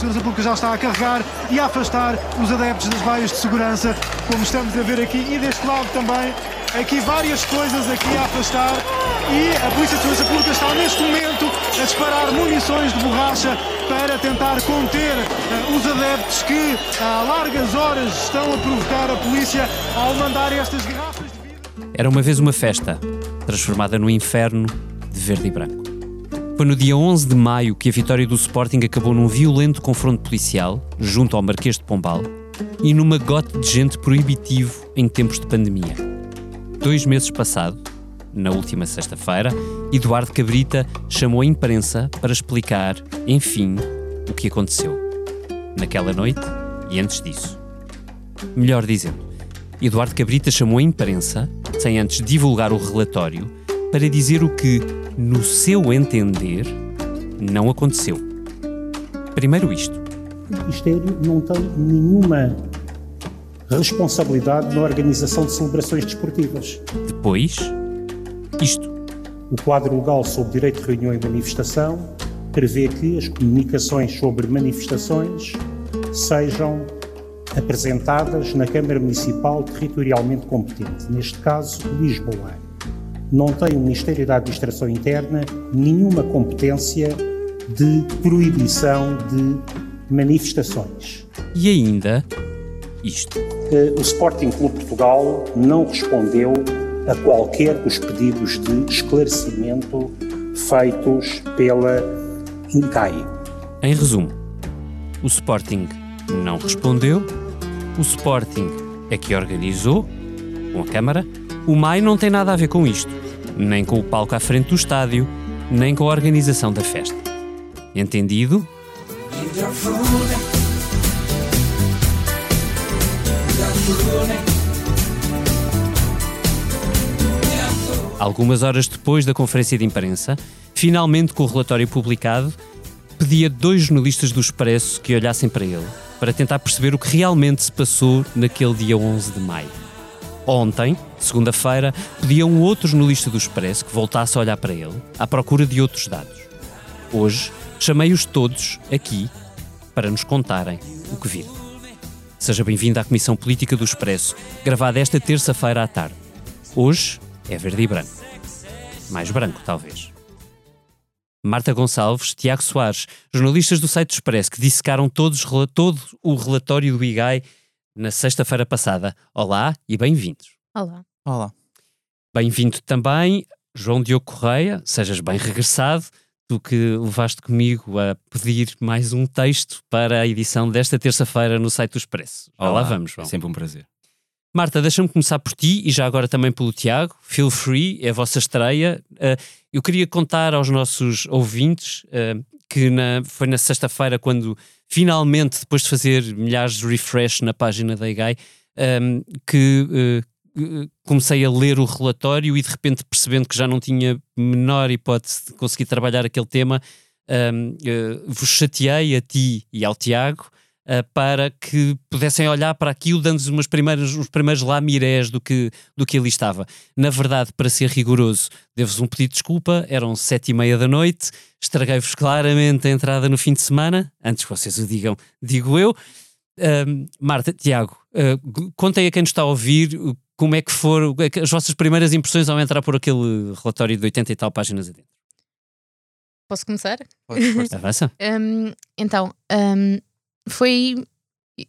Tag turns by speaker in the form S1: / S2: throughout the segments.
S1: Segurança Pública já está a carregar e a afastar os adeptos das baias de segurança, como estamos a ver aqui, e deste lado também. Aqui várias coisas aqui a afastar e a Polícia de Segurança Pública está neste momento a disparar munições de borracha para tentar conter uh, os adeptos que há largas horas estão a provocar a polícia ao mandar estas garrafas de vidro.
S2: Era uma vez uma festa, transformada no inferno de verde e branco. Foi no dia 11 de maio que a vitória do Sporting acabou num violento confronto policial, junto ao Marquês de Pombal, e numa gota de gente proibitivo em tempos de pandemia. Dois meses passado, na última sexta-feira, Eduardo Cabrita chamou a imprensa para explicar, enfim, o que aconteceu. Naquela noite e antes disso. Melhor dizendo, Eduardo Cabrita chamou a imprensa, sem antes divulgar o relatório, para dizer o que, no seu entender, não aconteceu. Primeiro isto.
S3: O Ministério não tem nenhuma responsabilidade na organização de celebrações desportivas.
S2: Depois, isto.
S3: O quadro legal sobre direito de reunião e manifestação prevê que as comunicações sobre manifestações sejam apresentadas na Câmara Municipal territorialmente competente, neste caso Lisboa. Não tem o Ministério da Administração Interna nenhuma competência de proibição de manifestações.
S2: E ainda isto.
S3: O Sporting Clube Portugal não respondeu a qualquer dos pedidos de esclarecimento feitos pela INCAI.
S2: Em resumo, o Sporting não respondeu, o Sporting é que organizou, com a Câmara, o MAI não tem nada a ver com isto, nem com o palco à frente do estádio, nem com a organização da festa. Entendido? Algumas horas depois da conferência de imprensa, finalmente com o relatório publicado, pedia dois jornalistas do Expresso que olhassem para ele, para tentar perceber o que realmente se passou naquele dia 11 de maio. Ontem, segunda-feira, pedia um outro jornalista do Expresso que voltasse a olhar para ele, à procura de outros dados. Hoje, chamei-os todos aqui para nos contarem o que viram. Seja bem-vindo à Comissão Política do Expresso, gravada esta terça-feira à tarde. Hoje é verde e branco. Mais branco, talvez. Marta Gonçalves, Tiago Soares, jornalistas do site do Expresso, que dissecaram todos, todo o relatório do IGAI na sexta-feira passada. Olá e bem-vindos.
S4: Olá.
S5: Olá.
S2: Bem-vindo também, João Diogo Correia, sejas bem regressado, tu que levaste comigo a pedir mais um texto para a edição desta terça-feira no site do Expresso. Olá,
S5: Olá
S2: vamos, João.
S5: É sempre um prazer.
S2: Marta, deixa-me começar por ti e já agora também pelo Tiago. Feel free, é a vossa estreia. Uh, eu queria contar aos nossos ouvintes uh, que na, foi na sexta-feira quando finalmente, depois de fazer milhares de refresh na página da IGAI, um, que uh, comecei a ler o relatório e de repente percebendo que já não tinha menor hipótese de conseguir trabalhar aquele tema, um, vos chateei a ti e ao Tiago uh, para que pudessem olhar para aquilo, dando-nos umas primeiras, uns primeiros lamirés do que, do que ali estava. Na verdade, para ser rigoroso, devo-vos um pedido de desculpa, eram sete e meia da noite, estraguei-vos claramente a entrada no fim de semana, antes que vocês o digam, digo eu. Uh, Marta, Tiago, uh, contem a quem nos está a ouvir como é que foram as vossas primeiras impressões ao entrar por aquele relatório de 80 e tal páginas adentro.
S4: Posso começar?
S5: Pode,
S2: Avança.
S4: Um, então, um, foi.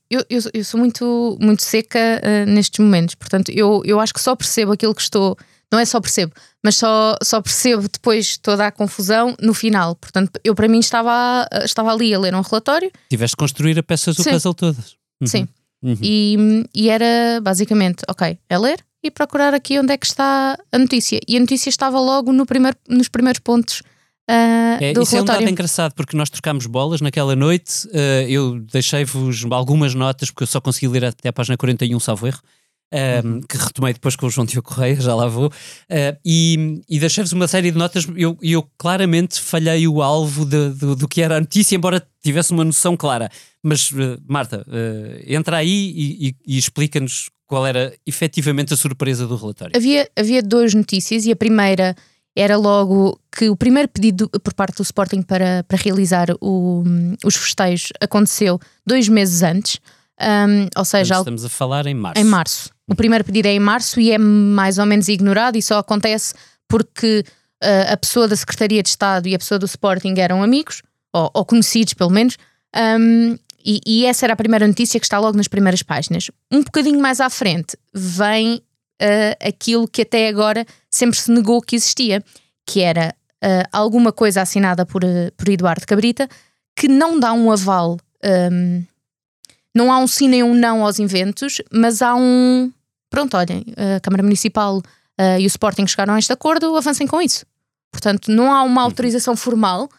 S4: Eu, eu, eu, sou muito, muito seca uh, nestes momentos, portanto, eu, eu acho que só percebo aquilo que estou. Não é só percebo, mas só, só percebo depois toda a confusão no final. Portanto, eu para mim estava, estava ali a ler um relatório.
S2: Tiveste de construir a peças do
S4: Sim.
S2: puzzle todas. Uhum.
S4: Sim.
S2: Uhum.
S4: E, e era basicamente, ok, é ler e procurar aqui onde é que está a notícia. E a notícia estava logo no primeiro, nos primeiros pontos uh,
S2: É,
S4: do
S2: isso é um
S4: relatório.
S2: dado engraçado porque nós trocámos bolas naquela noite. uh, eu deixei-vos algumas notas porque eu só consegui ler até a página 41, salvo erro. um, que retomei depois com o João Tio Correia, já lá vou, uh, e, e deixei-vos uma série de notas. Eu, eu claramente falhei o alvo de- do, do que era a notícia, embora tivesse uma noção clara. Mas, uh, Marta, uh, entra aí e, e- e explica-nos qual era efetivamente a surpresa do relatório.
S4: Havia, havia duas notícias e a primeira era logo que o primeiro pedido por parte do Sporting para, para realizar o, os festejos aconteceu dois meses antes. Um, ou seja,
S2: Portanto, estamos a falar em março.
S4: Em março. O primeiro pedido é em março e é mais ou menos ignorado e só acontece porque uh, a pessoa da Secretaria de Estado e a pessoa do Sporting eram amigos, ou, ou conhecidos pelo menos, um, e, e, essa era a primeira notícia que está logo nas primeiras páginas. Um bocadinho mais à frente vem uh, aquilo que até agora sempre se negou que existia, que era uh, alguma coisa assinada por, por Eduardo Cabrita que não dá um aval. Um, não há um sim nem um não aos inventos, mas há um. Pronto, olhem, a Câmara Municipal uh, e o Sporting chegaram a este acordo, avancem com isso. Portanto, não há uma autorização formal,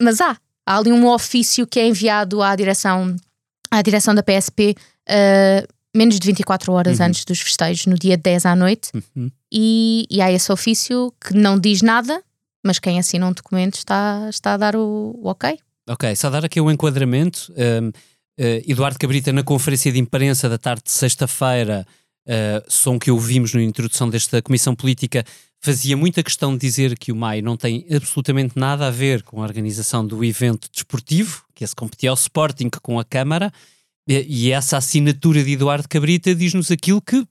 S4: mas há. Há ali um ofício que é enviado à direção, à direção da PSP uh, menos de 24 horas uhum. antes dos festejos, no dia 10 à noite, uhum. e, e há esse ofício que não diz nada, mas quem assina um documento está, está a dar o, o ok.
S2: Ok, só dar aqui um enquadramento. Um Uh, Eduardo Cabrita, na conferência de imprensa da tarde de sexta-feira, uh, som que ouvimos na introdução desta comissão política, fazia muita questão de dizer que o MAI não tem absolutamente nada a ver com a organização do evento desportivo, que se competia ao Sporting com a Câmara, e, essa assinatura de Eduardo Cabrita diz-nos aquilo que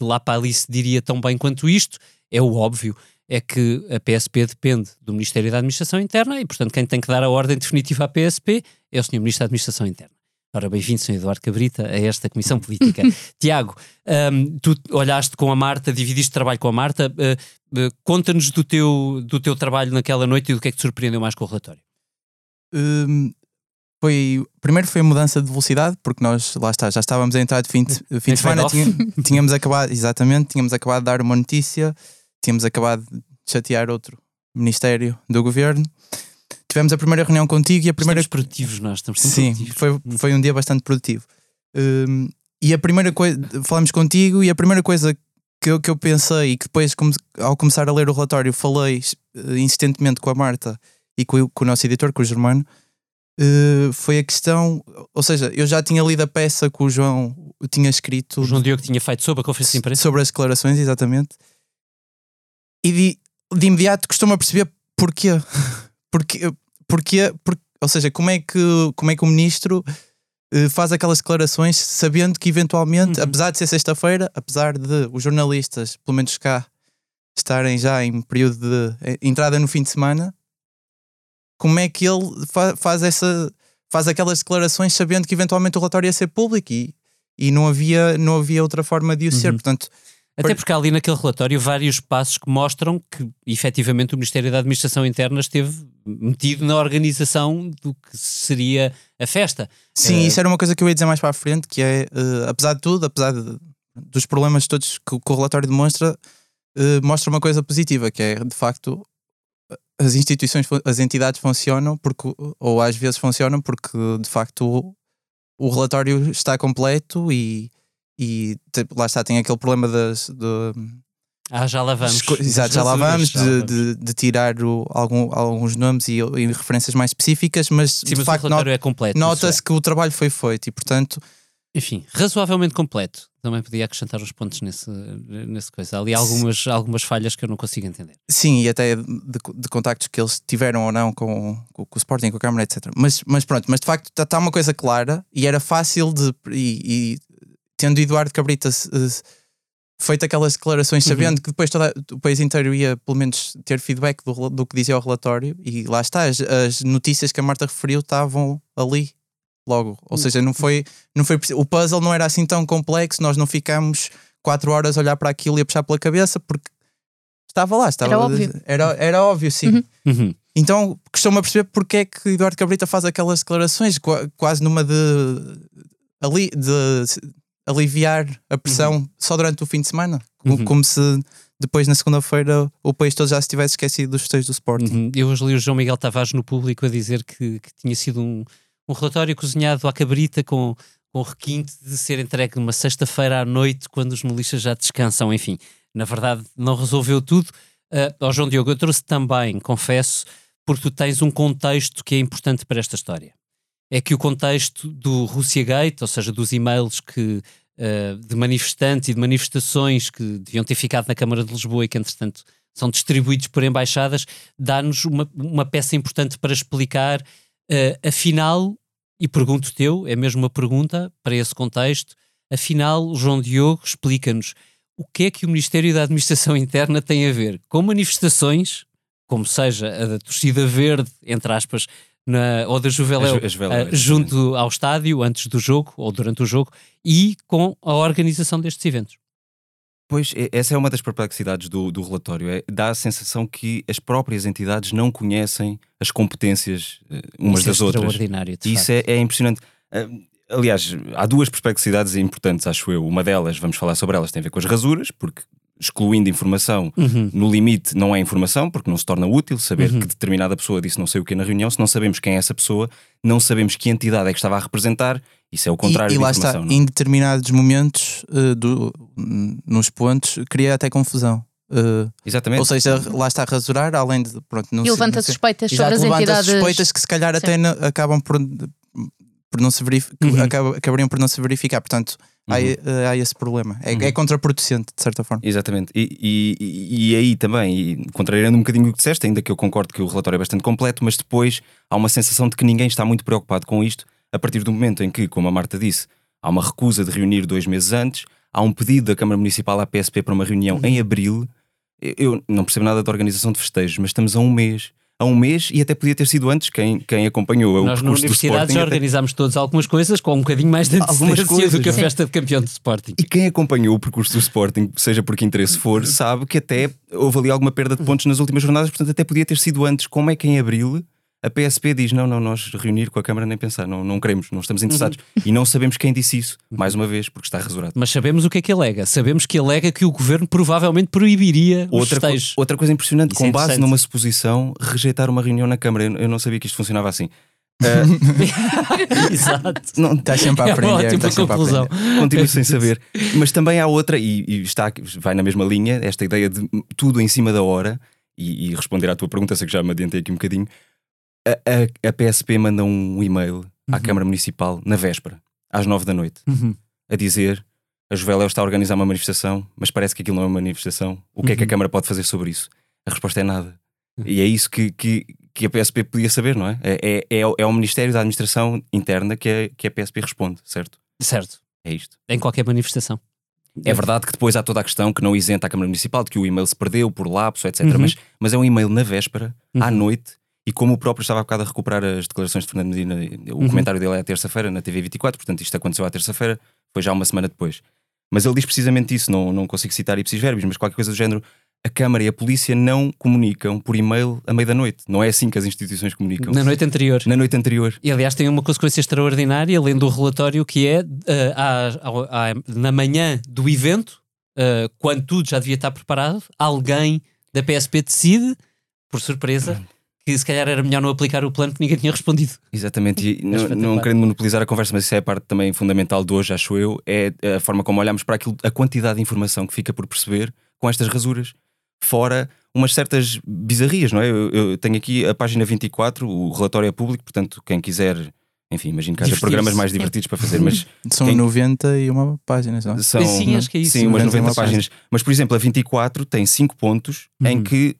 S2: lá para ali se diria tão bem quanto isto, é o óbvio é que a PSP depende do Ministério da Administração Interna e, portanto, quem tem que dar a ordem definitiva à PSP é o Sr. Ministro da Administração Interna. Ora, bem-vindo, Sr. Eduardo Cabrita, a esta Comissão Política. Tiago, um, tu olhaste com a Marta, dividiste trabalho com a Marta. Uh, uh, Conta-nos do teu, do teu trabalho naquela noite e do que é que te surpreendeu mais com o relatório.
S5: Um, foi, primeiro foi a mudança de velocidade, porque nós, lá está, já estávamos a entrar de fim de, fim de semana, tinha, tínhamos acabado, exatamente, tínhamos acabado de dar uma notícia, tínhamos acabado de chatear outro ministério do governo tivemos a primeira reunião contigo e a primeira.
S2: Estamos produtivos, nós estamos
S5: Sim,
S2: produtivos.
S5: Foi, foi um dia bastante produtivo. Um, e a primeira coisa, falamos contigo e a primeira coisa que eu, que eu pensei e que depois, ao começar a ler o relatório, falei uh, insistentemente com a Marta e com, com o nosso editor, com o Germano, uh, foi a questão. Ou seja, eu já tinha lido a peça que o João tinha escrito.
S2: O João Diogo tinha feito sobre a conferência de imprensa.
S5: Sobre as declarações, exatamente. E de, de imediato costumo perceber porquê. porque, porque, ou seja, como é que, como é que o ministro uh, faz aquelas declarações sabendo que eventualmente, uhum. apesar de ser sexta-feira, apesar de os jornalistas, pelo menos cá, estarem já em período de eh, entrada no fim de semana, como é que ele fa faz essa faz aquelas declarações sabendo que eventualmente o relatório ia ser público e, e não havia não havia outra forma de o ser, uhum. portanto
S2: até porque há ali naquele relatório vários passos que mostram que efetivamente o Ministério da Administração Interna esteve metido na organização do que seria a festa.
S5: Sim, uh... isso era uma coisa que eu ia dizer mais para a frente, que é, uh, apesar de tudo, apesar de, dos problemas todos que, que o relatório demonstra, uh, mostra uma coisa positiva, que é, de facto, as instituições, as entidades funcionam, porque, ou às vezes funcionam, porque, de facto, o, o relatório está completo e e lá está, tem aquele problema das. De,
S2: ah, já lá vamos.
S5: Exato, já lá vamos, de, de, de, tirar o, algum, alguns nomes e, e, referências mais específicas, mas
S2: Sim,
S5: de
S2: mas
S5: facto
S2: not, é completo,
S5: nota-se
S2: é.
S5: que o trabalho foi feito e, portanto.
S2: Enfim, razoavelmente completo. Também podia acrescentar uns pontos nesse, nesse coisa. Ali há algumas, algumas falhas que eu não consigo entender.
S5: Sim, e até de, de contactos que eles tiveram ou não com, com, com o Sporting, com a Câmara, etc. Mas, mas pronto, mas de facto está tá uma coisa clara e era fácil de. E, e tendo Eduardo Cabrita feito aquelas declarações, uhum. sabendo que depois todo o país inteiro ia pelo menos ter feedback do, do que dizia o relatório, e lá está, as, as notícias que a Marta referiu estavam ali logo. Ou seja, não foi, não foi o puzzle não era assim tão complexo, nós não ficámos quatro horas a olhar para aquilo e a puxar pela cabeça porque estava lá, estava,
S4: era óbvio.
S5: Era, era óbvio, sim.
S4: Uhum.
S2: Uhum.
S5: Então costumo perceber porque é que Eduardo Cabrita faz aquelas declarações, quase numa de ali de aliviar a pressão uhum. só durante o fim de semana, como, uhum. como se depois na segunda-feira o país todo já se tivesse esquecido dos festejos do Sporting.
S2: Uhum. Eu hoje li o João Miguel Tavares no público a dizer que, que tinha sido um, um relatório cozinhado à cabrita com, com requinte de ser entregue numa sexta-feira à noite quando os jornalistas já descansam. Enfim, na verdade não resolveu tudo. Uh, João Diogo, eu trouxe também, confesso, porque tu tens um contexto que é importante para esta história é que o contexto do Russia Gate, ou seja, dos e-mails que, uh, de manifestantes e de manifestações que deviam ter ficado na Câmara de Lisboa e que, entretanto, são distribuídos por embaixadas, dá-nos uma, uma peça importante para explicar, uh, afinal, e pergunto teu, é mesmo uma pergunta para esse contexto, afinal, João Diogo explica-nos o que é que o Ministério da Administração Interna tem a ver com manifestações, como seja a da torcida verde, entre aspas, na, ou da Juveléu, uh, junto ao estádio, antes do jogo ou durante o jogo, e com a organização destes eventos.
S6: Pois, essa é uma das perplexidades do, do relatório. É, dá a sensação que as próprias entidades não conhecem as competências uh, umas
S2: Isso
S6: das
S2: é
S6: outras.
S2: Extraordinário, de
S6: Isso é, é, impressionante. Uh, aliás, há duas perplexidades importantes, acho eu. Uma delas, vamos falar sobre elas, tem a ver com as rasuras, porque excluindo informação, uhum. no limite não é informação, porque não se torna útil saber uhum. que determinada pessoa disse não sei o que na reunião, se não sabemos quem é essa pessoa, não sabemos que entidade é que estava a representar, isso é o contrário
S5: e, e lá
S6: está,
S5: não? É? em determinados momentos, uh, do, nos pontos, cria até confusão. Uh,
S6: Exatamente.
S5: Ou seja, lá está a rasurar, além de. Pronto,
S4: não e levanta
S5: se,
S4: suspeitas sobre as levanta entidades.
S5: suspeitas que se calhar Sim. até acabam por, por não se verificar, uhum. acabariam por não se verificar. Portanto, Uhum. Há, eh, há, esse problema. É, uhum. é, contraproducente, de certa forma.
S6: Exatamente. E, e, e aí também, e, contrariando um bocadinho o que disseste, ainda que eu concordo que o relatório é bastante completo, mas depois há uma sensação de que ninguém está muito preocupado com isto, a partir do momento em que, como a Marta disse, há uma recusa de reunir dois meses antes, há um pedido da Câmara Municipal à PSP para uma reunião uhum. em abril. Eu não percebo nada da organização de festejos, mas estamos a um mês a um mês e até podia ter sido antes quem, quem acompanhou
S2: Nós
S6: o
S2: na universidade já organizámos até... todos algumas coisas com um bocadinho mais de antecedência do que a festa de campeão de Sporting.
S6: E quem acompanhou o percurso do Sporting, seja por que interesse for, sabe que até houve ali alguma perda de pontos nas últimas jornadas, portanto até podia ter sido antes. Como é que em Abril a PSP diz: não, não, nós reunir com a Câmara nem pensar, não, não queremos, não estamos interessados. Uhum. E não sabemos quem disse isso, mais uma vez, porque está rasurado.
S2: Mas sabemos o que é que alega. Sabemos que alega que o governo provavelmente proibiria
S6: outra,
S2: os festejos.
S6: outra coisa impressionante, isso com é base numa suposição, rejeitar uma reunião na Câmara. Eu, eu não sabia que isto funcionava assim.
S2: Uh, Exato.
S5: Não, está sempre a aprender. É
S2: uma conclusão.
S6: Continuo sem saber. Mas também há outra, e, e, está, vai na mesma linha, esta ideia de tudo em cima da hora, e, e responder à tua pergunta, sei que já me adiantei aqui um bocadinho a, a, a PSP manda um e-mail uhum. à Câmara Municipal na véspera, às nove da noite,
S2: uhum.
S6: a dizer a Juveléu está a organizar uma manifestação, mas parece que aquilo não é uma manifestação. O que uhum. é que a uhum. Câmara pode fazer sobre isso? A resposta é nada. Uhum. E é isso que, que, que, a PSP podia saber, não é? É, é, é o Ministério da Administração Interna que a, que a PSP responde, certo?
S2: Certo.
S6: É isto.
S2: Em qualquer manifestação.
S6: É verdade que depois há toda a questão que não isenta a Câmara Municipal, de que o e-mail se perdeu por lapso, etc. Uhum. Mas, mas é um e-mail na véspera, uhum. à noite, e como o próprio estava há bocado a recuperar as declarações de Fernando Medina, o uhum. comentário dele é à terça-feira na TV 24, portanto isto aconteceu à terça-feira, foi já uma semana depois. Mas ele diz precisamente isso, não, não consigo citar ipsis verbis, mas qualquer coisa do género. A Câmara e a Polícia não comunicam por e-mail à meia da noite. Não é assim que as instituições comunicam.
S2: Na noite anterior.
S6: Na noite anterior.
S2: E aliás tem uma consequência extraordinária, lendo o relatório, que é uh, na manhã do evento, uh, quando tudo já devia estar preparado, alguém da PSP decide, por surpresa, que se calhar era melhor não aplicar o plano porque ninguém tinha respondido.
S6: Exatamente, e não, não querendo monopolizar a conversa, mas isso é a parte também fundamental de hoje, acho eu, é a forma como olhamos para aquilo, a quantidade de informação que fica por perceber com estas rasuras, fora umas certas bizarrias, não é? Eu, eu tenho aqui a página 24, o relatório é público, portanto, quem quiser enfim, imagino que haja programas mais divertidos para fazer, mas.
S5: São
S6: quem...
S5: 90 e uma página só.
S2: São, sim, acho que é isso.
S6: Sim, umas 90 páginas. Mas, por exemplo, a 24 tem 5 pontos uhum. em que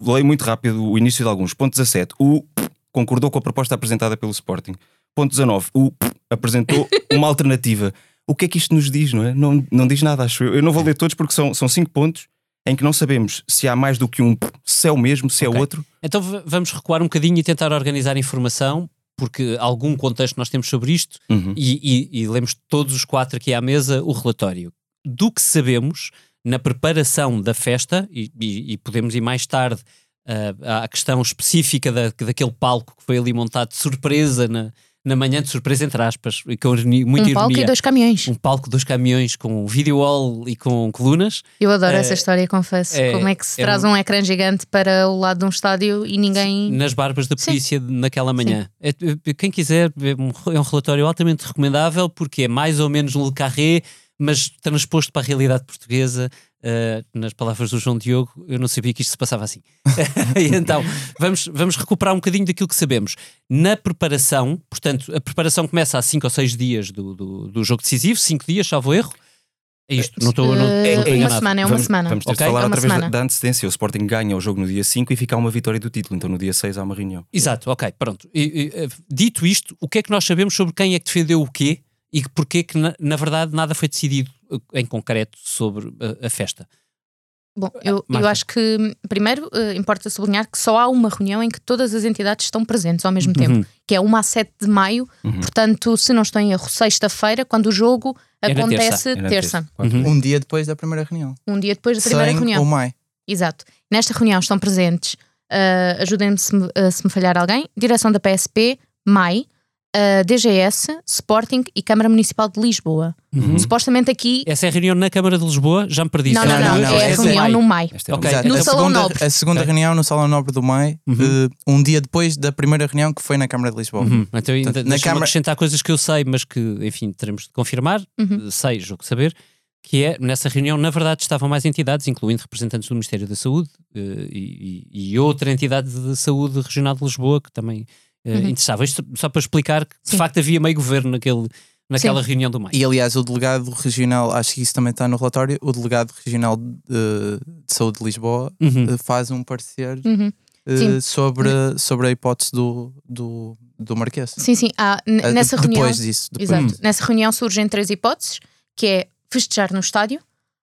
S6: leio muito rápido o início de alguns. Ponto 17. O concordou com a proposta apresentada pelo Sporting. Ponto 19. O apresentou uma alternativa. O que é que isto nos diz, não é? Não, não diz nada, acho eu. Eu não vou ler todos porque são, são cinco pontos em que não sabemos se há mais do que um, se é o mesmo, se é okay. outro.
S2: Então vamos recuar um bocadinho e tentar organizar informação, porque algum contexto nós temos sobre isto
S6: uhum.
S2: e, e, e lemos todos os quatro aqui à mesa o relatório. Do que sabemos, na preparação da festa, e, e, e podemos ir mais tarde uh, à questão específica da, daquele palco que foi ali montado de surpresa na, na manhã, de surpresa entre aspas, e com muita um
S4: ironia. palco e dois caminhões.
S2: Um palco, dois caminhões com video wall e com colunas.
S4: Eu adoro uh, essa história, confesso. É, Como é que se é traz um... um... ecrã gigante para o lado de um estádio e ninguém.
S2: Nas barbas da polícia Sim. naquela manhã. É, quem quiser, é um relatório altamente recomendável porque é mais ou menos um Le Carré mas transposto para a realidade portuguesa, uh, nas palavras do João Diogo, eu não sabia que isto se passava assim. então, vamos, vamos recuperar um bocadinho daquilo que sabemos. Na preparação, portanto, a preparação começa há 5 ou 6 dias do, do, do, jogo decisivo, 5 dias, salvo erro. É isto, não estou não,
S4: Eh,
S2: não estou
S4: uma semana, é uma
S6: vamos,
S4: semana.
S6: Vamos ter
S2: Ok.
S6: de falar
S4: É
S6: vez da,
S4: semana.
S6: da antecedência. O Sporting ganha o jogo no dia 5 e fica uma vitória do título. Então no dia 6 há uma reunião.
S2: Exato, ok, pronto. E, e, eh, dito isto, o que é que nós sabemos sobre quem é que defendeu o quê e porquê que, na, na verdade, nada foi decidido eh, em concreto sobre a, a festa?
S4: Bom, eu,
S2: Marta.
S4: eu acho que primeiro eh, importa sublinhar que só há uma reunião em que todas as entidades estão presentes ao mesmo tempo,
S2: Uhum.
S4: que é uma a 7 de maio,
S6: Uhum.
S4: portanto, se não estou em erro, sexta-feira, quando o jogo
S2: terça,
S4: acontece
S6: na
S4: terça,
S6: Quatro.
S2: Uhum.
S5: Um dia depois da primeira reunião.
S4: um dia depois da primeira
S5: Sem
S4: reunião.
S5: o Mai.
S4: Exato. Nesta reunião estão presentes, uh, ajudem-me se, me- uh, se me falhar alguém, direção da PSP, MAI, uh, DGS, Sporting e Câmara Municipal de Lisboa.
S2: Uhum.
S4: Supostamente aqui.
S2: Essa é a reunião na Câmara de Lisboa? Já me perdi.
S4: Não, não, não,
S5: não,
S4: é a
S5: é
S4: reunião
S2: Maio?
S4: no MAI.
S6: É
S2: Ok.
S6: uma-
S5: Exato.
S4: No
S5: a
S4: Salão
S5: segunda,
S4: Nobre.
S5: a segunda
S2: Ok.
S5: reunião no Salão Nobre do Mai,
S2: Uhum.
S5: eh, um dia depois da primeira reunião que foi na Câmara de Lisboa.
S2: Uhum. Então, ainda
S5: Portanto, na Câmara-
S2: acrescentar coisas que eu sei, mas que, enfim, teremos de confirmar.
S4: Uhum.
S2: Eh, Sei, julgo saber. Que é, nessa reunião, na verdade, estavam mais entidades, incluindo representantes do Ministério da Saúde eh, e, e- e outra entidade de saúde regional de Lisboa que também
S4: Uhum.
S2: interessava. Isto só para explicar que, de
S4: Sim.
S2: facto, havia meio governo naquele, naquela reunião do maio.
S5: E aliás, o delegado regional, acho que isso também está no relatório, o delegado regional de, de saúde de Lisboa
S2: Uhum.
S5: eh, faz um parecer
S4: Uhum.
S5: eh,
S4: Sim.
S5: sobre, sobre a hipótese do, do, do Marquês.
S4: Sim, sim. n-
S5: Eh,
S4: nessa
S5: depois
S4: reunião.
S5: disso. Depois.
S4: Exato. Nessa reunião surgem três hipóteses, que é festejar no estádio,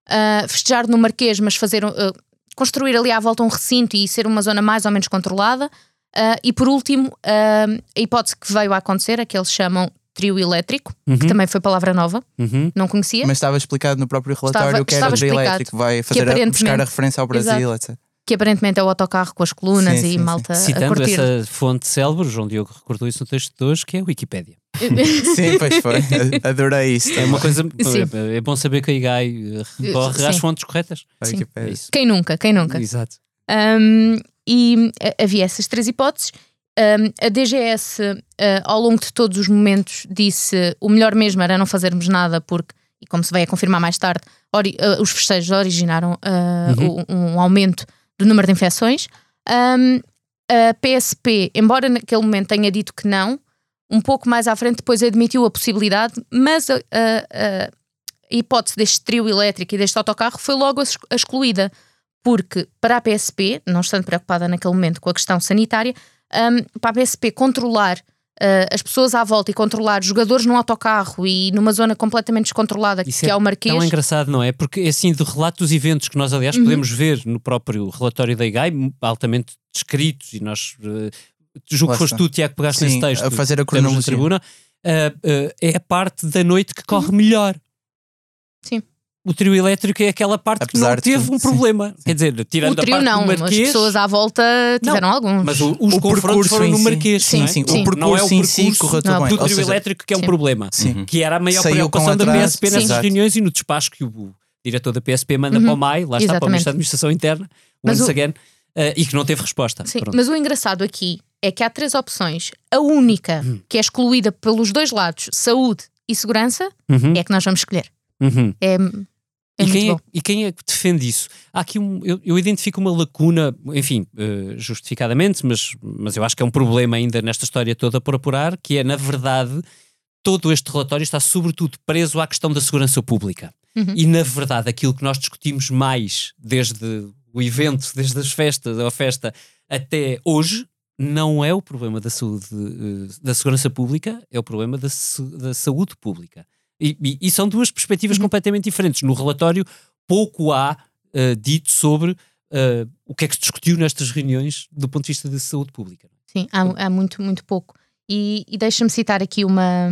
S4: ah, festejar no Marquês, mas fazer ah, construir ali à volta um recinto e ser uma zona mais ou menos controlada. Ah, e por último, ah, a hipótese que veio a acontecer, a que eles chamam trio elétrico,
S2: Uhum.
S4: que também foi palavra nova,
S2: Uhum.
S4: não conhecia,
S5: Mas estava explicado no próprio relatório
S4: Estava-
S5: que era o trio elétrico, vai fazer a, buscar a referência ao Brasil, etc.
S4: que aparentemente é o autocarro com as colunas
S5: Sim,
S4: e
S5: sim,
S4: malta a
S2: Citando
S4: curtir.
S2: essa fonte célebre, João Diogo recordou isso no texto de hoje, que é a Wikipédia.
S5: Sim, pois foi. Adorei isso.
S2: É uma coisa.
S4: Sim.
S2: é, é bom saber que a IGAI eh, recorre às
S4: Sim.
S2: fontes corretas.
S5: A
S4: Sim.
S2: É.
S4: Quem nunca, quem nunca?
S2: Exato.
S4: Um, e uh, havia essas três hipóteses. Um, a DGS, uh, ao longo de todos os momentos, disse o melhor mesmo era não fazermos nada, porque, e como se vai a confirmar mais tarde, uh, os festejos originaram uh, um, um aumento do número de infecções. Um, a PSP, embora naquele momento tenha dito que não, um pouco mais à frente depois admitiu a possibilidade, mas a, a- a- hipótese deste trio elétrico e deste autocarro foi logo ex- excluída porque para a PSP, não estando preocupada naquele momento com a questão sanitária, hum, para a PSP controlar uh, as pessoas à volta e controlar os jogadores num autocarro e numa zona completamente descontrolada
S2: Isso
S4: que é, o Marquês.
S2: Tão engraçado, não é? Porque assim, do relato dos eventos que nós, aliás,
S4: Uhum.
S2: podemos ver no próprio relatório da IGAI, altamente descritos, e nós. eh, julgo que foste tu, Tiago, que pegaste
S5: Sim,
S2: nesse texto.
S5: a fazer a cronologia.
S2: tribuna, eh, eh, é a parte da noite que corre melhor.
S4: Uhum. Sim.
S2: O trio elétrico é aquela parte que não
S5: Apesar
S2: teve
S5: tudo,
S2: um
S5: sim.
S2: problema. Quer dizer, tirando
S4: o trio
S2: a parte
S4: não,
S2: do
S4: as
S2: Marquês,
S4: pessoas à volta tiveram alguns.
S2: mas o- os
S5: O
S2: confrontos
S5: percurso
S2: foram no. Marquês.
S4: Sim,
S2: não é?
S5: sim,
S4: sim.
S5: o percurso
S2: não é o
S5: em si
S2: percurso
S5: correu tudo
S4: Não,
S5: bem.
S2: do trio
S5: seja,
S2: elétrico que é um
S4: sim.
S2: problema.
S5: Sim.
S2: Que era a maior
S5: Saiu
S2: preocupação da PSP nessas
S5: exato.
S2: reuniões e no despacho que o diretor da PSP manda
S4: Uhum.
S2: para o MAI, lá está para o
S4: Exatamente.
S2: Ministério da Administração Interna, once
S4: o-
S2: again, eh, e que não teve resposta.
S4: Sim,
S2: Pronto.
S4: mas o engraçado aqui é que há três opções. A única
S2: Hum.
S4: que é excluída pelos dois lados, saúde e segurança,
S2: Uhum,
S4: é que nós vamos escolher.
S2: uhum.
S4: É, é
S2: E, quem é, e quem é que defende isso? Há aqui um. Eu, eu identifico uma lacuna, enfim, eh, justificadamente, mas, mas eu acho que é um problema ainda nesta história toda por apurar, que é, na verdade, todo este relatório está sobretudo preso à questão da segurança pública.
S4: Uhum.
S2: E, na verdade, aquilo que nós discutimos mais desde o evento, desde as festas, a festa até hoje, não é o problema da saúde, eh, da segurança pública, é o problema da, da saúde pública. E, e- e são duas perspectivas
S4: Uhum.
S2: completamente diferentes. No relatório, pouco há eh, dito sobre eh, o que é que se discutiu nestas reuniões do ponto de vista da saúde pública.
S4: Sim, há, há muito, muito pouco. E, e deixa-me citar aqui uma,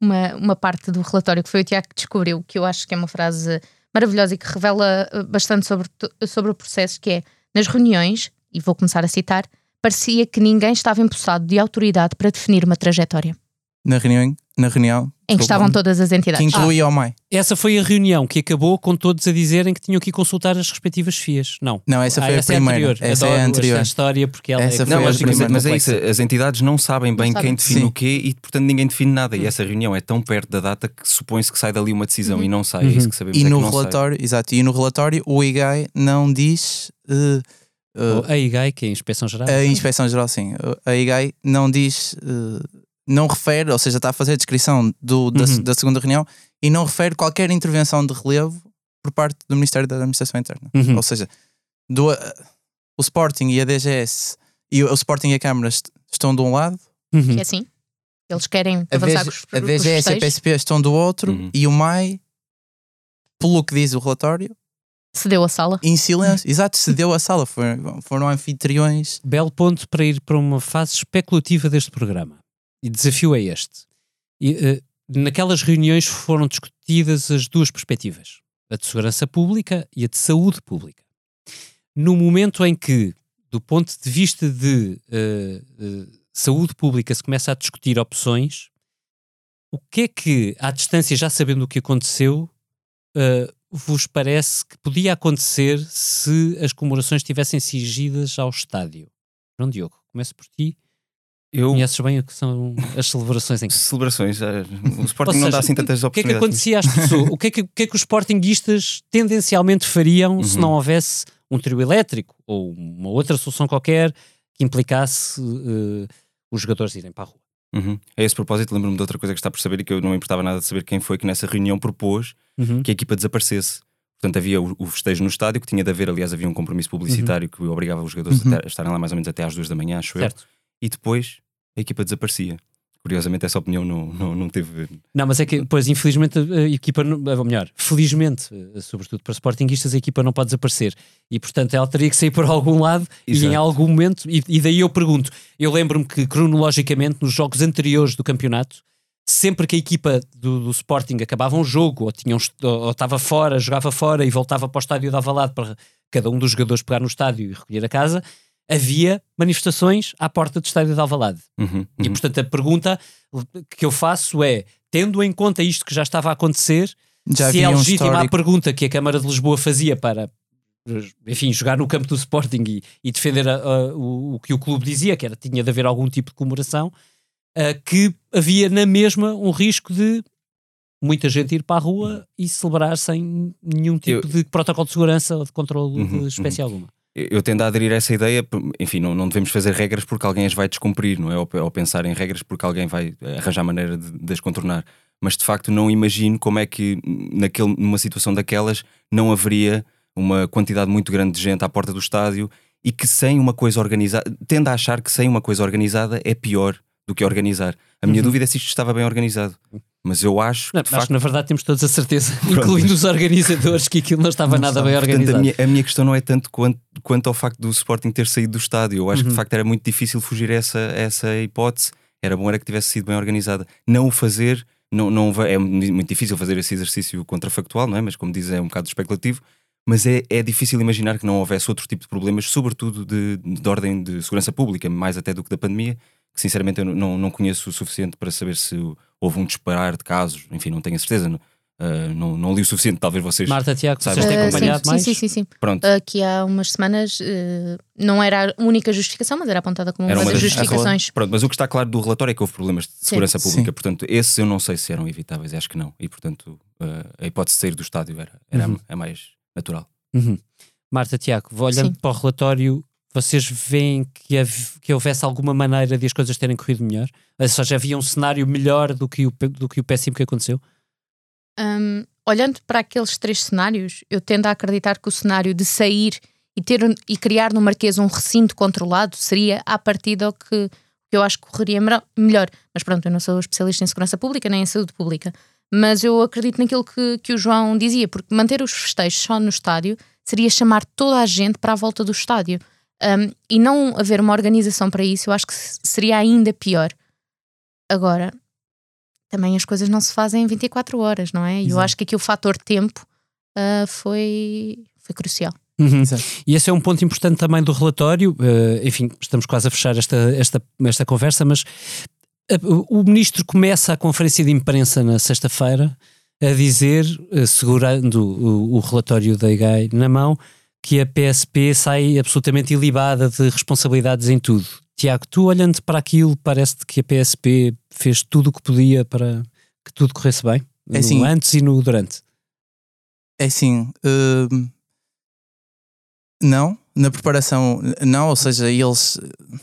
S4: uma, uma parte do relatório que foi o Tiago que descobriu, que eu acho que é uma frase maravilhosa e que revela eh, bastante sobre, sobre o processo, que é, nas reuniões, e vou começar a citar, parecia que ninguém estava empossado de autoridade para definir uma trajetória,
S5: Na reunião, na reunião
S4: em que estavam todas as
S5: que
S4: entidades.
S5: incluía o MAI.
S2: Essa foi a reunião que acabou com todos a dizerem que tinham que consultar as respectivas FIAs. Não.
S5: Não, essa
S2: Ah,
S5: foi a
S2: essa é
S5: primeira.
S2: anterior.
S5: essa é
S2: Adoro
S5: a anterior.
S2: esta história porque ela
S5: Essa
S2: é
S5: foi
S6: Não,
S5: a
S6: mas, mas, é isso, as entidades não sabem bem
S4: Não
S6: quem
S4: sabem.
S6: define
S5: Sim.
S6: o quê e portanto ninguém define nada. E essa reunião é tão perto da data que supõe-se que sai dali uma decisão
S4: Uhum.
S6: e não sai. É
S2: Uhum.
S6: isso que sabemos.
S5: E
S6: é que
S5: no
S6: sai.
S5: relatório, exato, e no relatório o IGAI não diz eh, eh,
S2: A IGAI, que é a Inspeção Geral.
S5: a Inspeção Geral, sim. A IGAI não diz, eh, não refere, ou seja, está a fazer a descrição do, da,
S2: Uhum.
S5: da segunda reunião e não refere qualquer intervenção de relevo por parte do Ministério da Administração Interna.
S2: Uhum.
S5: Ou seja, do, o Sporting e a DGS e o, o Sporting e a Câmara est- estão de um lado,
S2: Uhum.
S4: É assim. Eles querem
S5: a,
S4: avançar
S5: DG,
S4: com os,
S5: a
S4: os
S5: DGS e a. PSP estão do outro
S6: Uhum.
S5: e o MAI, pelo que diz o relatório,
S4: Cedeu a sala.
S5: em silêncio, exato, cedeu a sala, foram, foram anfitriões.
S2: Belo ponto para ir para uma fase especulativa deste programa. E desafio é este. E, eh, naquelas reuniões foram discutidas as duas perspectivas, a de segurança pública e a de saúde pública. No momento em que, do ponto de vista de eh, eh, saúde pública, se começa a discutir opções, o que é que, à distância, já sabendo o que aconteceu, eh, vos parece que podia acontecer se as comemorações estivessem cingidas ao estádio? João Diogo, começo por ti.
S6: Eu,
S2: Conheces bem o que são as celebrações em casa.
S6: celebrações, eh, o Sporting
S2: Ou
S6: não
S2: seja,
S6: dá assim tantas
S2: O que é que
S6: oportunidades.
S2: acontecia às pessoas? O que é que, o que, é que os sportinguistas tendencialmente fariam se
S6: Uhum.
S2: não houvesse um trio elétrico ou uma outra solução qualquer que implicasse eh, os jogadores irem para a rua?
S6: Uhum. A esse propósito, lembro-me de outra coisa que está por saber e que eu não me importava nada de saber quem foi que nessa reunião propôs
S2: Uhum.
S6: que a equipa desaparecesse. Portanto, havia o, o festejo no estádio que tinha de haver, aliás, havia um compromisso publicitário que obrigava os jogadores
S5: Uhum.
S6: a, estarem lá mais ou menos até às duas da manhã, acho eu. E depois a equipa desaparecia. Curiosamente, essa opinião não, não, não teve.
S2: Não, mas é que, pois, infelizmente, a equipa, não- ou melhor, felizmente, eh, sobretudo para sportinguistas, a equipa não pode desaparecer. E, portanto, ela teria que sair por algum lado e em
S6: Exato.
S2: algum momento. E, e daí eu pergunto: eu lembro-me que, cronologicamente, nos jogos anteriores do campeonato, sempre que a equipa do, do Sporting acabava um jogo, ou, tinha um ou ou estava fora, jogava fora e voltava para o estádio de Avalado para cada um dos jogadores pegar no estádio e recolher a casa, havia manifestações à porta do estádio de Alvalade.
S6: Uhum,
S2: E
S6: uhum.
S2: portanto a pergunta que eu faço é, tendo em conta isto que já estava a acontecer,
S5: Já
S2: se é
S5: um
S2: legítima a pergunta que a Câmara de Lisboa fazia para, enfim, jogar no campo do Sporting e, e defender a- a- o, o que o clube dizia, que era tinha de haver algum tipo de comemoração, ah, que havia na mesma um risco de muita gente ir para a rua e celebrar sem nenhum tipo de protocolo de segurança ou de controle
S6: Uhum,
S2: de espécie alguma.
S6: Eu tendo a aderir a essa ideia, enfim, não, não devemos fazer regras porque alguém as vai descumprir, não é? Ou, ou pensar em regras porque alguém vai arranjar maneira de, de as contornar. Mas de facto não imagino como é que naquele, numa situação daquelas não haveria uma quantidade muito grande de gente à porta do estádio e que sem uma coisa organizada, tendo a achar que sem uma coisa organizada é pior do que organizar. A minha
S2: Uhum.
S6: dúvida é se isto estava bem organizado. Mas eu acho que
S2: Não, acho
S6: facto
S2: que na verdade temos todos a certeza, incluindo os organizadores, que aquilo não estava
S5: Não
S2: nada
S5: sabe.
S2: bem
S6: Portanto,
S2: organizado.
S6: a minha, a minha questão não é tanto quanto, quanto ao facto do Sporting ter saído do estádio. Eu acho que
S2: Uhum.
S6: de facto era muito difícil fugir a essa, essa hipótese. Era bom era que tivesse sido bem organizada. Não o fazer, não, não, é muito difícil fazer esse exercício contrafactual, não é? Mas como diz, é um bocado especulativo. Mas é, é difícil imaginar que não houvesse outro tipo de problemas, sobretudo de, de ordem de segurança pública, mais até do que da pandemia, que sinceramente eu não, não conheço o suficiente para saber se houve um disparar de casos. Enfim, não tenho a certeza. Não, ah, não, não li o suficiente, talvez vocês.
S2: Marta, Tiago,
S6: Sabes,
S2: vocês têm
S4: Ah,
S2: acompanhado
S4: sim,
S2: mais?
S4: sim, sim, sim.
S6: Pronto.
S4: Aqui há umas semanas eh, não era a única justificação, mas era apontada como
S6: Era
S4: uma
S6: uma
S4: das justificações.
S6: Pronto, mas o que está claro do relatório é que houve problemas de
S4: Sim.
S6: segurança pública,
S5: Sim.
S6: portanto, esses eu não sei se eram evitáveis, acho que não. E portanto, eh, a hipótese de sair do estádio era, era
S2: Uhum.
S6: a mais natural.
S2: Uhum. Marta, Tiago, olhando
S4: Sim.
S2: para o relatório, vocês veem que, que houvesse alguma maneira de as coisas terem corrido melhor? Ou seja, havia um cenário melhor do que o, do que o péssimo que aconteceu?
S4: Hum, olhando para aqueles três cenários, eu tendo a acreditar que o cenário de sair e, ter, um- e criar no Marquês um recinto controlado seria à partida o que, eu acho que correria melhor. Mas pronto, eu não sou especialista em segurança pública nem em saúde pública. Mas eu acredito naquilo que, que o João dizia, porque manter os festejos só no estádio seria chamar toda a gente para a volta do estádio. Hum, e não haver uma organização para isso, eu acho que se- seria ainda pior. Agora, também as coisas não se fazem em 24 horas, não é? E eu acho que aqui o fator tempo ah, foi, foi crucial.
S2: Uhum. E esse é um ponto importante também do relatório. eh, enfim, estamos quase a fechar esta, esta, esta conversa, mas eh, o ministro começa a conferência de imprensa na sexta-feira a dizer, segurando o, o relatório da IGAI na mão, que a PSP sai absolutamente ilibada de responsabilidades em tudo. Tiago, tu olhando para aquilo, parece-te que a PSP fez tudo o que podia para que tudo corresse bem?
S5: É
S2: no
S5: assim.
S2: antes e no durante.
S5: É assim, hum, não, na preparação, não, ou seja, eles eh,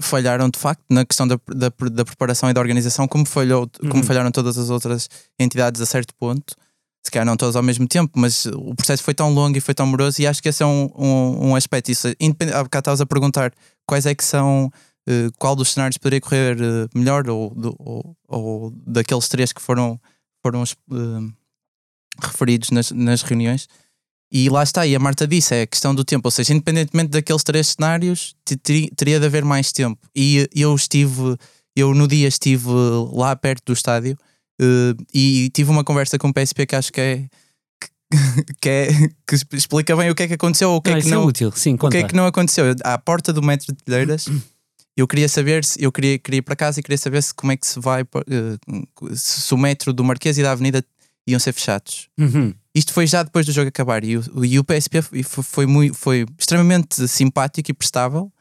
S5: falharam de facto na questão da, da, da preparação e da organização, como, falhou, como
S2: Uhum.
S5: falharam todas as outras entidades a certo ponto. Se calhar não todos ao mesmo tempo, mas o processo foi tão longo e foi tão moroso, e acho que esse é um, um, um aspecto. Isso, independ... Há bocado estavas a perguntar quais é que são, uh, qual dos cenários poderia correr uh, melhor, ou, do, ou, ou, daqueles três que foram, foram uh, referidos nas, nas reuniões. E lá está, e a Marta disse, é a questão do tempo, ou seja, independentemente daqueles três cenários, teria de haver mais tempo. E eu estive, eu no dia estive lá perto do estádio uh, e tive uma conversa com o PSP que acho que é que, é, que explica bem o que é que aconteceu ou o que é que
S2: é
S5: não,
S2: útil. Sim,
S5: o que é que não aconteceu. À porta do metro de Telheiras, eu queria saber se eu queria, queria ir para casa e queria saber se como é que se vai uh, se o metro do Marquês e da Avenida iam ser fechados.
S2: Uhum.
S5: Isto foi já depois do jogo acabar e o, e o PSP foi, foi, muito, foi extremamente simpático e prestável,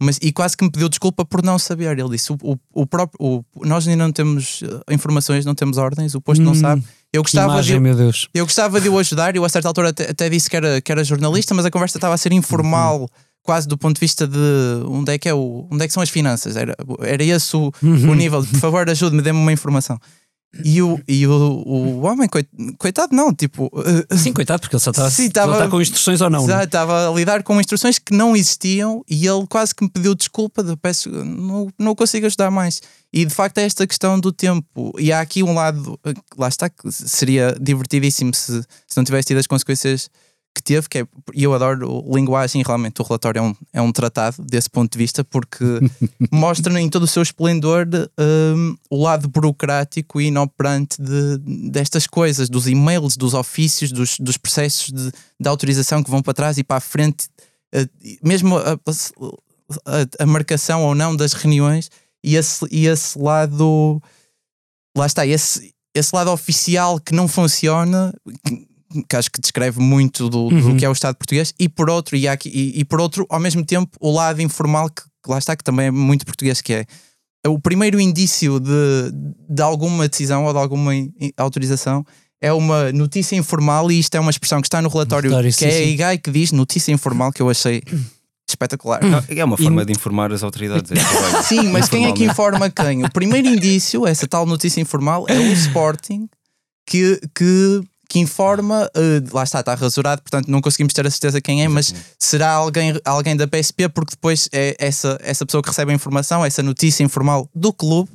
S5: mas, e quase que me pediu desculpa por não saber. Ele disse: o, o, o próprio, o, nós ainda não temos eh, informações, não temos ordens, o posto hum, não sabe. Eu gostava,
S2: imagem,
S5: de, eu gostava de o ajudar. Eu, a certa altura, até, até, disse que era, que era jornalista, mas a conversa estava a ser informal. Uhum. Quase do ponto de vista de onde é que, é o, onde é que são as finanças, era, era esse o, uhum. o nível. Por favor, ajude-me, dê-me uma informação. E o, e o, o homem, coitado, não, tipo.
S2: Sim, coitado, porque ele só estava a tá com instruções ou não.
S5: Estava a lidar com instruções que não existiam e ele quase que me pediu desculpa, de, peço, não, não consigo ajudar mais. E de facto é esta questão do tempo. E há aqui um lado, lá está, que seria divertidíssimo se, se não tivesse tido as consequências que teve, que é, e eu adoro linguagem, realmente o relatório é um, é um tratado desse ponto de vista, porque mostra em todo o seu esplendor um, o lado burocrático e inoperante de, destas coisas, dos e-mails, dos ofícios, dos, dos processos de, de autorização que vão para trás e para a frente, uh, mesmo a, a, a, marcação ou não das reuniões, e esse, e esse lado, lá está, esse, esse lado oficial que não funciona, que acho que descreve muito do, uhum. do que é o Estado português, e por outro, e, aqui, e, e, por outro, ao mesmo tempo, o lado informal, que, que, lá está, que também é muito português, que é o primeiro indício de, de alguma decisão ou de alguma autorização é uma notícia informal, e isto é uma expressão que está no relatório, relatório que sim, é a IGAI que diz notícia informal, que eu achei espetacular.
S6: É uma forma de informar as autoridades.
S5: É sim, mas quem é que informa quem? O primeiro indício, essa tal notícia informal, é o Sporting que, que que informa, uh, lá está, está rasurado, portanto não conseguimos ter a certeza quem é, mas será alguém, alguém da PSP, porque depois é essa, essa pessoa que recebe a informação, essa notícia informal do clube.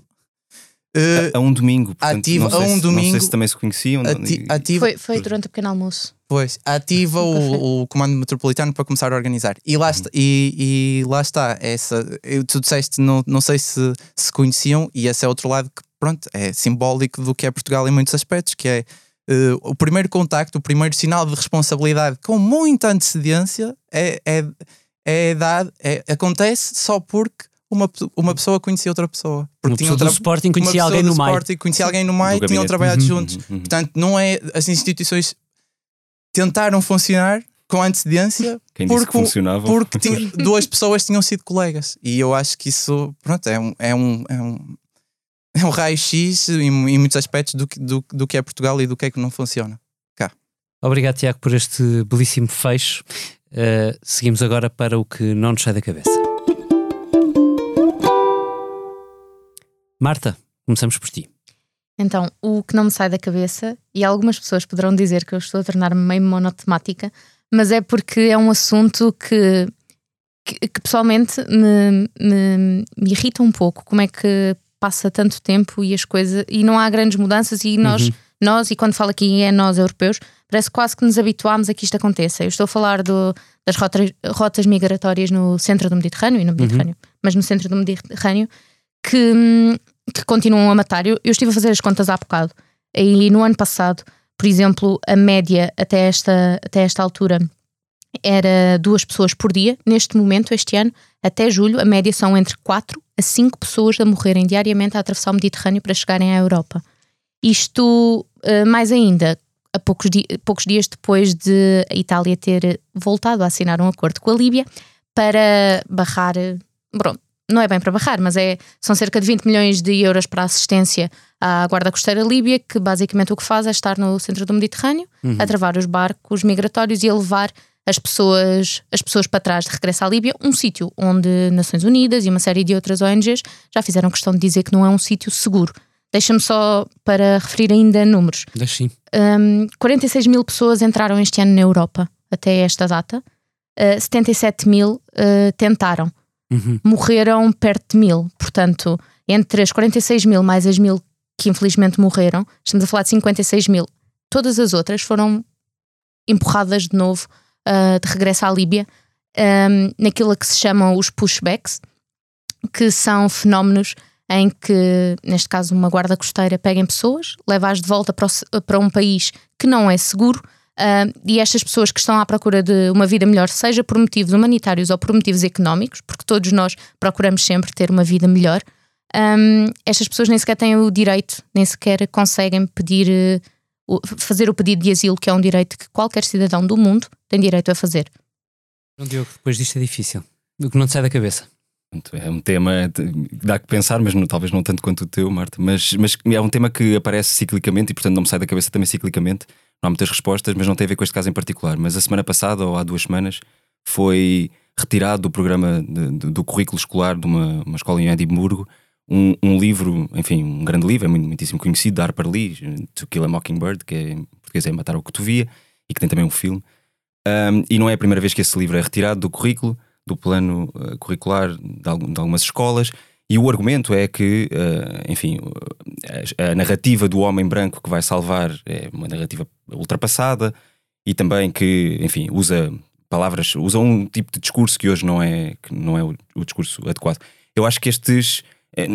S6: Uh, a, a, um domingo,
S5: portanto, ativa a um
S6: se,
S5: domingo. Não sei
S6: se também se conheciam.
S4: Ati, ativa, foi, foi durante o pequeno almoço.
S5: Pois, ativa o, o, comando metropolitano para começar a organizar. E lá está, e, e lá está essa. Tu disseste, não, não sei se se conheciam, e esse é outro lado que, pronto, é simbólico do que é Portugal em muitos aspectos, que é Uh, o primeiro contacto, o primeiro sinal de responsabilidade com muita antecedência é, é, é dado, é, acontece só porque uma, uma pessoa conhecia outra pessoa. Porque
S2: uma pessoa outra, do Sporting conhecia alguém no meio.
S5: conhecia alguém no meio, tinham trabalhado uhum, juntos. Uhum, uhum. Portanto, não é. As instituições tentaram funcionar com antecedência
S6: Quem
S5: porque,
S6: funcionava.
S5: porque tinha, duas pessoas tinham sido colegas. E eu acho que isso pronto, é, um, é, um, é, um, é um raio-x em, em, muitos aspectos do, do, do que é Portugal e do que é que não funciona. Cá.
S2: Obrigado, Tiago, por este belíssimo fecho. Uh, seguimos agora para o que não nos sai da cabeça. Marta, começamos por ti.
S4: Então, o que não me sai da cabeça, e algumas pessoas poderão dizer que eu estou a tornar-me meio monotemática, mas é porque é um assunto que, que, que pessoalmente me, me, me, irrita um pouco. Como é que passa tanto tempo e as coisas e não há grandes mudanças e nós, uhum. nós e quando falo aqui é nós europeus, parece quase que nos habituámos a que isto aconteça. Eu estou a falar do, das rotas, rotas migratórias no centro do Mediterrâneo e no. Mediterrâneo, uhum. mas no centro do Mediterrâneo que, que continuam a matar. Eu, eu estive a fazer as contas há bocado e no ano passado, por exemplo, a média até esta, até esta altura era duas pessoas por dia. Neste momento, este ano, até julho, a média são entre 4 a 5 pessoas a morrerem diariamente a atravessar o Mediterrâneo para chegarem à Europa. Isto, eh, mais ainda, a poucos, di poucos dias depois de a Itália ter voltado a assinar um acordo com a Líbia para barrar. Pronto, não é bem para barrar, mas é, são cerca de 20 milhões de euros para assistência à Guarda Costeira Líbia, que basicamente o que faz é estar no centro do Mediterrâneo, uhum. a travar os barcos migratórios e a levar as pessoas, as pessoas para trás de regresso à Líbia, um sítio onde Nações Unidas e uma série de outras ONGs já fizeram questão de dizer que não é um sítio seguro. Deixa-me só para referir ainda números.
S2: Deixa sim.
S4: Um, 46 mil pessoas entraram este ano na Europa até esta data. Uh, 77 mil uh, tentaram.
S2: Uhum.
S4: Morreram perto de mil. Portanto, entre as 46 mil mais as mil que infelizmente morreram, estamos a falar de 56 mil. Todas as outras foram empurradas de novo uh, de regresso à Líbia um, naquilo que se chamam os pushbacks, que são fenómenos em que, neste caso, uma guarda costeira pega em pessoas, leva-as de volta para, o, para, um país que não é seguro. Uh, e estas pessoas que estão à procura de uma vida melhor, seja por motivos humanitários ou por motivos económicos, porque todos nós procuramos sempre ter uma vida melhor, um, estas pessoas nem sequer têm o direito, nem sequer conseguem pedir, uh, fazer o pedido de asilo, que é um direito que qualquer cidadão do mundo tem direito a fazer.
S2: Não, Diogo, depois disto é difícil. O que não te sai da cabeça.
S6: É um tema que dá que pensar, mas não, talvez não tanto quanto o teu, Marta. Mas, mas é um tema que aparece ciclicamente e, portanto, não me sai da cabeça também ciclicamente. Não há muitas respostas, mas não tem a ver com este caso em particular. Mas a semana passada, ou há duas semanas, foi retirado do programa de, de, do currículo escolar de uma, uma escola em Edimburgo um, um, livro, enfim, um grande livro, é muito, muitíssimo conhecido, da Harper Lee, To Kill a Mockingbird, que é, em português é Matar o que Tu Via, e que tem também um filme. Um, e não é a primeira vez que esse livro é retirado do currículo, do plano uh, curricular de, algum, de, algumas escolas. E o argumento é que, uh, enfim, a, a, narrativa do homem branco que vai salvar é uma narrativa ultrapassada e também que, enfim, usa palavras, usa um tipo de discurso que hoje não é, que não é o, o discurso adequado. Eu acho que estes. É,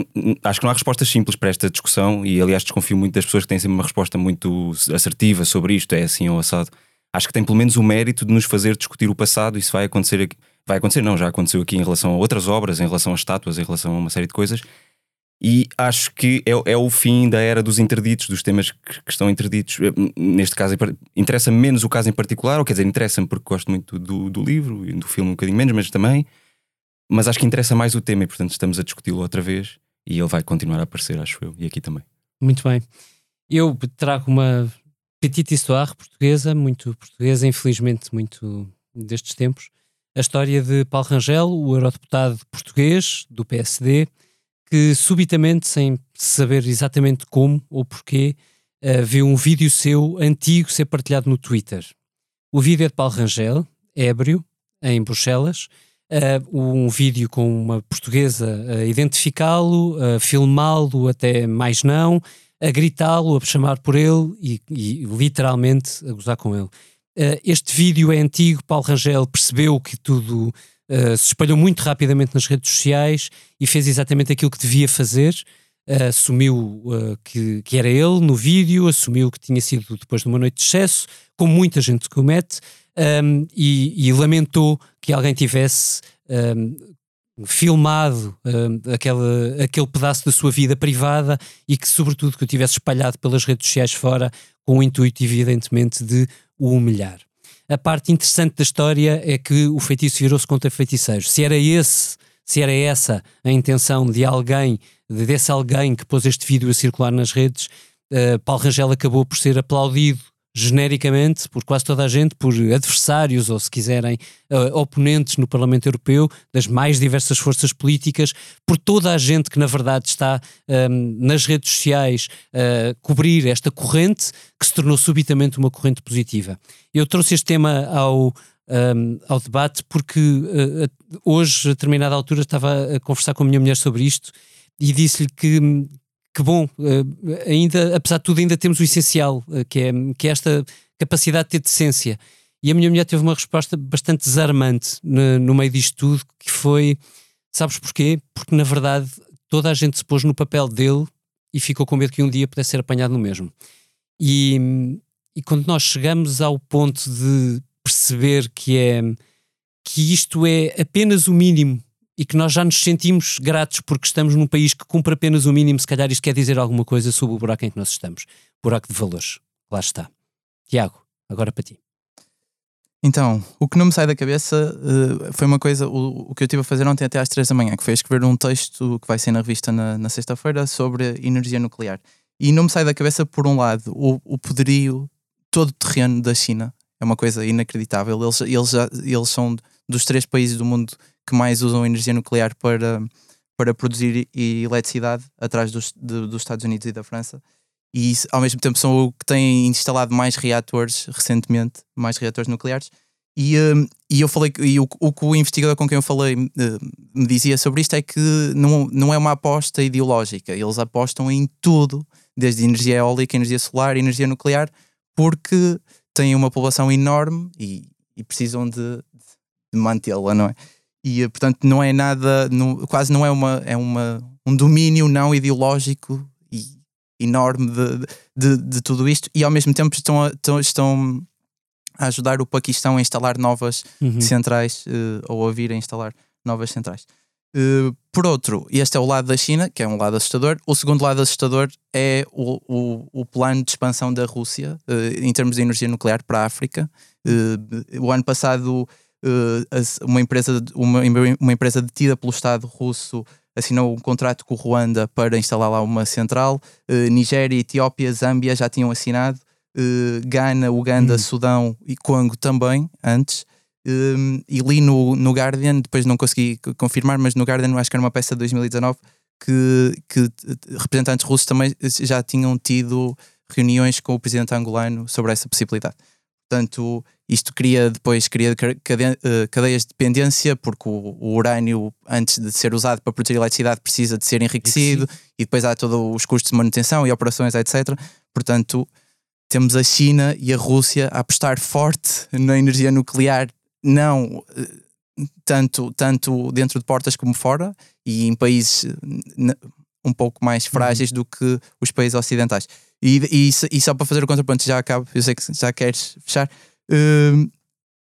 S6: acho que não há respostas simples para esta discussão e, aliás, desconfio muito das pessoas que têm sempre uma resposta muito assertiva sobre isto, é assim ou assado acho que tem pelo menos o mérito de nos fazer discutir o passado. Isso vai acontecer aqui. Vai acontecer, não, já aconteceu aqui em relação a outras obras, em relação a estátuas, em relação a uma série de coisas. E acho que é, é o fim da era dos interditos, dos temas que, que estão interditos. Neste caso, interessa-me menos o caso em particular, ou quer dizer, interessa-me porque gosto muito do, do livro e do filme um bocadinho menos, mas também. Mas acho que interessa mais o tema e, portanto, estamos a discuti-lo outra vez e ele vai continuar a aparecer, acho eu, e aqui também.
S2: Muito bem. Eu trago uma petite histoire portuguesa, muito portuguesa, infelizmente muito destes tempos. A história de Paulo Rangel, o eurodeputado português do PSD, que subitamente, sem saber exatamente como ou porquê, uh, viu um vídeo seu antigo ser partilhado no Twitter. O vídeo é de Paulo Rangel, ébrio, em Bruxelas, uh, um vídeo com uma portuguesa a identificá-lo, a filmá-lo até mais não, a gritá-lo, a chamar por ele e, e, literalmente a gozar com ele. Uh, este vídeo é antigo, Paulo Rangel percebeu que tudo uh, se espalhou muito rapidamente nas redes sociais e fez exatamente aquilo que devia fazer. Uh, assumiu que, que, era ele no vídeo, assumiu que tinha sido depois de uma noite de excesso, como muita gente comete, um, e, e, lamentou que alguém tivesse um, filmado uh, aquele, aquele pedaço da sua vida privada e que, sobretudo, que o tivesse espalhado pelas redes sociais fora com o intuito, evidentemente, de o humilhar. A parte interessante da história é que o feitiço virou-se contra feiticeiros. Se era esse, se era essa a intenção de alguém, desse alguém que pôs este vídeo a circular nas redes, uh, Paulo Rangel acabou por ser aplaudido genericamente por quase toda a gente, por adversários ou, se quiserem, uh, oponentes no Parlamento Europeu, das mais diversas forças políticas, por toda a gente que, na verdade, está um, ehm, nas redes sociais a uh, cobrir esta corrente que se tornou subitamente uma corrente positiva. Eu trouxe este tema ao, um, ehm, ao debate porque uh, hoje, a determinada altura, estava a conversar com a minha mulher sobre isto e disse-lhe que que bom, eh, ainda, apesar de tudo, ainda temos o essencial, eh, que é, que é esta capacidade de ter decência. E a minha mulher teve uma resposta bastante desarmante no, no meio disto tudo, que foi, sabes porquê? Porque na verdade toda a gente se pôs no papel dele e ficou com medo que um dia pudesse ser apanhado no mesmo. E, e quando nós chegamos ao ponto de perceber que é que isto é apenas o mínimo e que nós já nos sentimos gratos porque estamos num país que cumpre apenas o mínimo, se calhar isto quer dizer alguma coisa sobre o buraco em que nós estamos. Buraco de valores. Lá está. Tiago, agora para ti.
S5: Então, o que não me sai da cabeça uh, foi uma coisa, o, o, que eu estive a fazer ontem até às três da manhã, que foi escrever um texto que vai ser na revista na, na sexta-feira sobre energia nuclear. E não me sai da cabeça, por um lado, o, o poderio todo terreno da China. É uma coisa inacreditável. Eles, eles, eles são dos três países do mundo que mais usam energia nuclear para, para produzir eletricidade atrás dos, de, dos Estados Unidos e da França. E ao mesmo tempo são o que têm instalado mais reatores recentemente, mais reatores nucleares. E, hum, e eu falei e o, o que o investigador com quem eu falei uh, me dizia sobre isto é que não, não é uma aposta ideológica. Eles apostam em tudo, desde energia eólica, energia solar, energia nuclear, porque têm uma população enorme e, e precisam de, de mantê-la, não é? E eh, portanto não é nada, não, quase não é uma, é uma um domínio não ideológico e enorme de, de, de, tudo isto e ao mesmo tempo estão, a, estão, estão a ajudar o Paquistão a instalar novas uhum. centrais uh, ou a vir a instalar novas centrais. Uh, por outro, este é o lado da China, que é um lado assustador. O segundo lado assustador é o, o, o plano de expansão da Rússia uh, em termos de energia nuclear para a África. o ano passado, uma, empresa, uma, uma empresa detida pelo Estado russo assinou um contrato com o Ruanda para instalar lá uma central. Nigéria, Etiópia, Zâmbia já tinham assinado uh, Ghana, Uganda, hum. Sudão e Congo também, antes. Um, e li no, no Guardian, depois não consegui confirmar, mas no Guardian acho que era uma peça de 2019 que, que representantes russos também já tinham tido reuniões com o presidente angolano sobre essa possibilidade. Portanto, isto cria depois cria eh, cadeias de dependência, porque o, o, urânio, antes de ser usado para produzir eletricidade, precisa de ser enriquecido, e depois há todos os custos de manutenção e operações, etc. Portanto, temos a China e a Rússia a apostar forte na energia nuclear, não eh, tanto, tanto dentro de portas como fora, e em países um pouco mais frágeis uhum. do que os países ocidentais. E, e, e, só para fazer o contraponto, já acabo, eu sei que já queres fechar. Uh,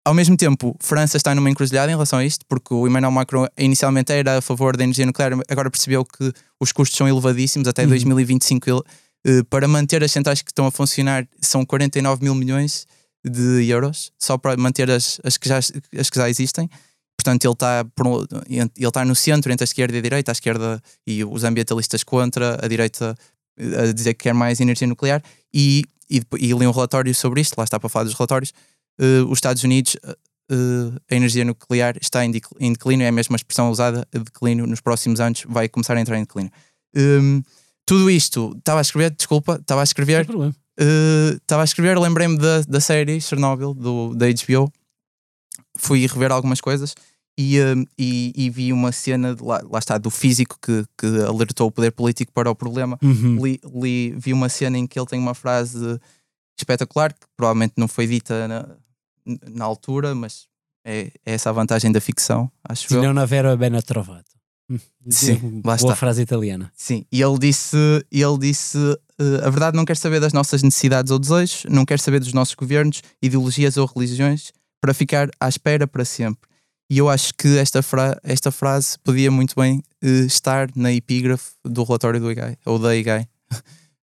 S5: ao mesmo tempo, França está numa encruzilhada em relação a isto, porque o Emmanuel Macron inicialmente era a favor da energia nuclear, agora percebeu que os custos são elevadíssimos, até uhum. 2025 ele eh, para manter as centrais que estão a funcionar são 49 mil milhões de euros, só para manter as, as, que, já, as que já existem. Portanto, ele está, ele está no centro entre a esquerda e a direita, a esquerda e os ambientalistas contra, a direita a dizer que quer mais energia nuclear. E, e, e li um relatório sobre isto, lá está para falar dos relatórios. Uh, os Estados Unidos, uh, a energia nuclear está em, declínio, é a mesma expressão usada, declínio nos próximos anos vai começar a entrar em declínio. Um, tudo isto, estava a escrever, desculpa, estava a escrever. Estava uh, a escrever, lembrei-me da, da série Chernobyl, do, da HBO. Fui rever algumas coisas e, uh, e, e, vi uma cena, de, lá, lá está, do físico que, que alertou o poder político para o problema. Uhum. Li, li, vi uma cena em que ele tem uma frase espetacular, que provavelmente não foi dita na, na altura, mas é, é essa a vantagem da ficção, acho
S2: Se não haver bem trovato.
S5: Sim,
S2: boa está. frase italiana.
S5: Sim, e ele disse, ele disse uh, a verdade não quer saber das nossas necessidades ou desejos, não quer saber dos nossos governos, ideologias ou religiões, para ficar à espera para sempre. E eu acho que esta, fra esta frase podia muito bem uh, estar na epígrafe do relatório do IGAI, ou da IGAI.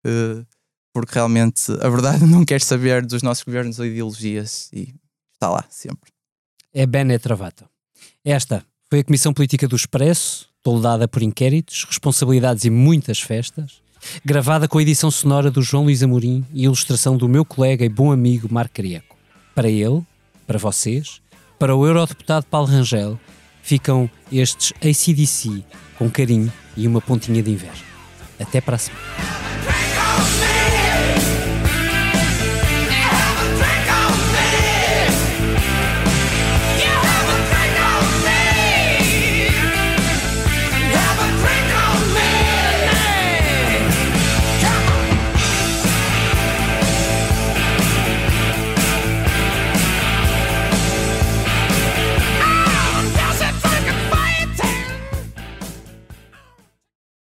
S5: uh, porque realmente a verdade não quer saber dos nossos governos ou ideologias e está lá sempre.
S2: É bene trovato. Esta foi a Comissão Política do Expresso, toldada por inquéritos, responsabilidades e muitas festas, gravada com a edição sonora do João Luís Amorim e ilustração do meu colega e bom amigo Marco Carieco. Para ele, para vocês, para o eurodeputado Paulo Rangel, ficam estes ACDC com carinho e uma pontinha de inveja. Até para a semana.